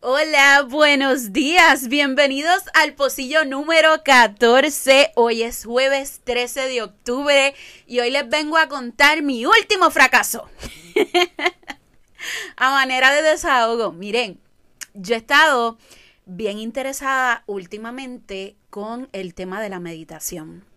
Hola, buenos días, bienvenidos al pocillo número 14. Hoy es jueves 13 de octubre y hoy les vengo a contar mi último fracaso. a manera de desahogo, miren, yo he estado bien interesada últimamente con el tema de la meditación.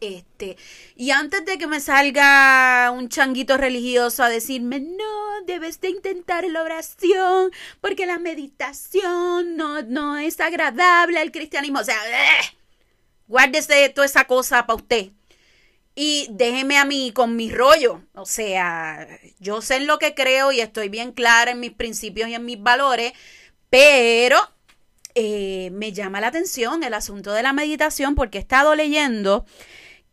Este, y antes de que me salga un changuito religioso a decirme, no, debes de intentar la oración, porque la meditación no, no es agradable al cristianismo. O sea, ¡eh! guárdese toda esa cosa para usted. Y déjeme a mí con mi rollo. O sea, yo sé en lo que creo y estoy bien clara en mis principios y en mis valores, pero eh, me llama la atención el asunto de la meditación porque he estado leyendo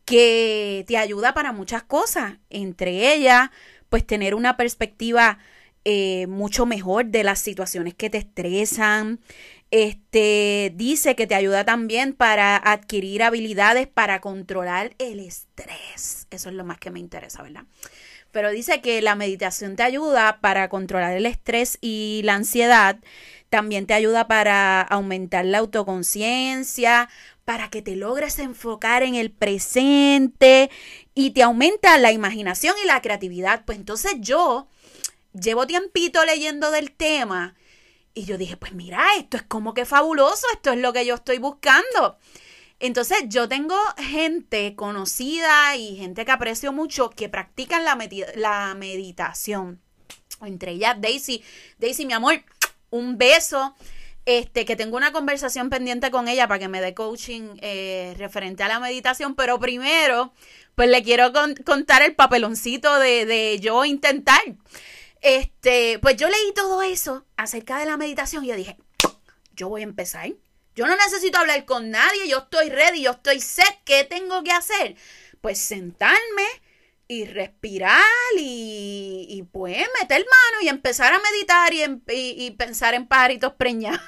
que te ayuda para muchas cosas, entre ellas, pues tener una perspectiva eh, mucho mejor de las situaciones que te estresan. Este dice que te ayuda también para adquirir habilidades para controlar el estrés. Eso es lo más que me interesa, ¿verdad? Pero dice que la meditación te ayuda para controlar el estrés y la ansiedad. También te ayuda para aumentar la autoconciencia, para que te logres enfocar en el presente y te aumenta la imaginación y la creatividad. Pues entonces yo llevo tiempito leyendo del tema y yo dije, pues mira, esto es como que fabuloso, esto es lo que yo estoy buscando. Entonces yo tengo gente conocida y gente que aprecio mucho que practican la, la meditación. Entre ellas Daisy. Daisy, mi amor, un beso este, que tengo una conversación pendiente con ella para que me dé coaching eh, referente a la meditación, pero primero, pues le quiero contar el papeloncito de, de, yo intentar. Este, pues yo leí todo eso acerca de la meditación y yo dije, yo voy a empezar. Yo no necesito hablar con nadie, yo estoy ready, yo estoy set, ¿qué tengo que hacer? Pues sentarme y respirar y, pues meter mano y empezar a meditar y, y, y pensar en pajaritos preñados.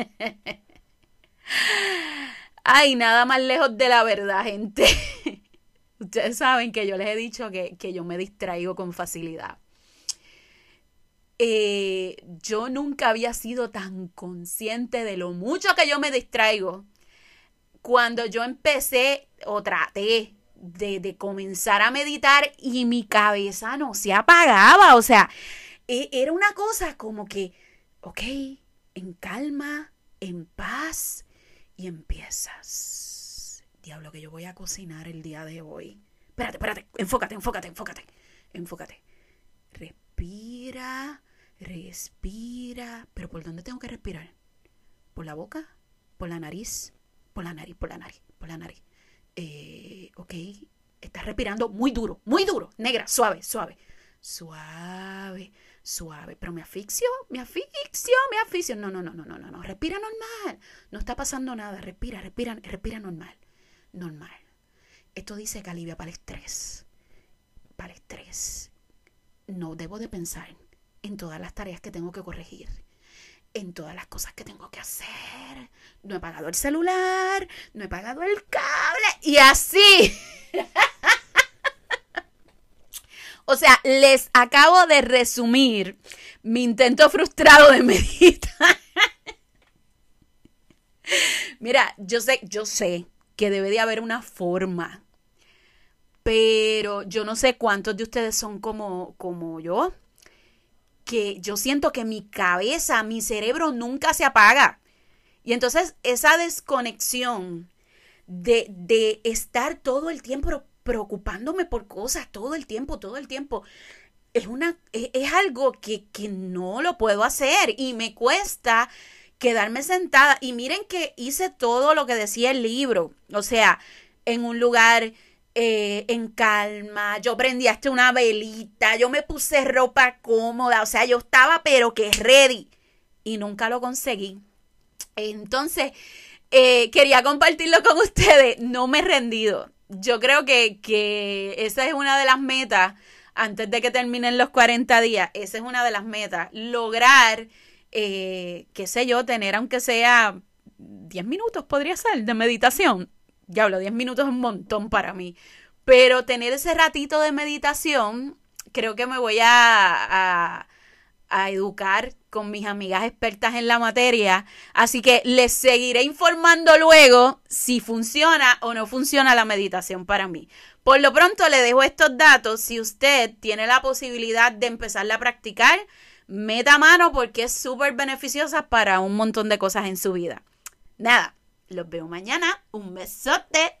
Ay, nada más lejos de la verdad, gente. Ustedes saben que yo les he dicho que, yo me distraigo con facilidad. Eh, yo nunca había sido tan consciente de lo mucho que yo me distraigo. Cuando yo empecé o traté de, de comenzar a meditar y mi cabeza no se apagaba. O sea, e, era una cosa como que, ok, en calma, en paz y empiezas. Diablo, que yo voy a cocinar el día de hoy. Espérate, espérate, enfócate, enfócate, enfócate, enfócate. Respira, respira. ¿Pero por dónde tengo que respirar? ¿Por la boca? ¿Por la nariz? Por la nariz, por la nariz, por la nariz. Eh, ok, estás respirando muy duro, muy duro, negra, suave, suave, suave suave, pero me asfixio, me asfixio, me asfixio. No, no, no, no, no, no, no, respira normal. No está pasando nada, respira, respira, respira normal. Normal. Esto dice que para el estrés. Para el estrés. No debo de pensar en todas las tareas que tengo que corregir, en todas las cosas que tengo que hacer. No he pagado el celular, no he pagado el cable y así. O sea, les acabo de resumir mi intento frustrado de meditar. Mira, yo sé, yo sé que debe de haber una forma, pero yo no sé cuántos de ustedes son como, como yo, que yo siento que mi cabeza, mi cerebro nunca se apaga. Y entonces esa desconexión de, de estar todo el tiempo preocupándome por cosas todo el tiempo, todo el tiempo. Es, una, es, algo que, que no lo puedo hacer y me cuesta quedarme sentada. Y miren que hice todo lo que decía el libro. O sea, en un lugar eh, en calma, yo prendí hasta una velita, yo me puse ropa cómoda, o sea, yo estaba pero que ready y nunca lo conseguí. Entonces, eh, quería compartirlo con ustedes, no me he rendido yo creo que, esa es una de las metas antes de que terminen los 40 días. Esa es una de las metas. Lograr, eh, qué sé yo, tener aunque sea 10 minutos, podría ser, de meditación. ya hablo, 10 minutos es un montón para mí. Pero tener ese ratito de meditación, creo que me voy a, a, educar con mis amigas expertas en la materia. Así que les seguiré informando luego si funciona o no funciona la meditación para mí. Por lo pronto le dejo estos datos. Si usted tiene la posibilidad de empezarla a practicar, meta mano porque es súper beneficiosa para un montón de cosas en su vida. Nada, los veo mañana. Un besote.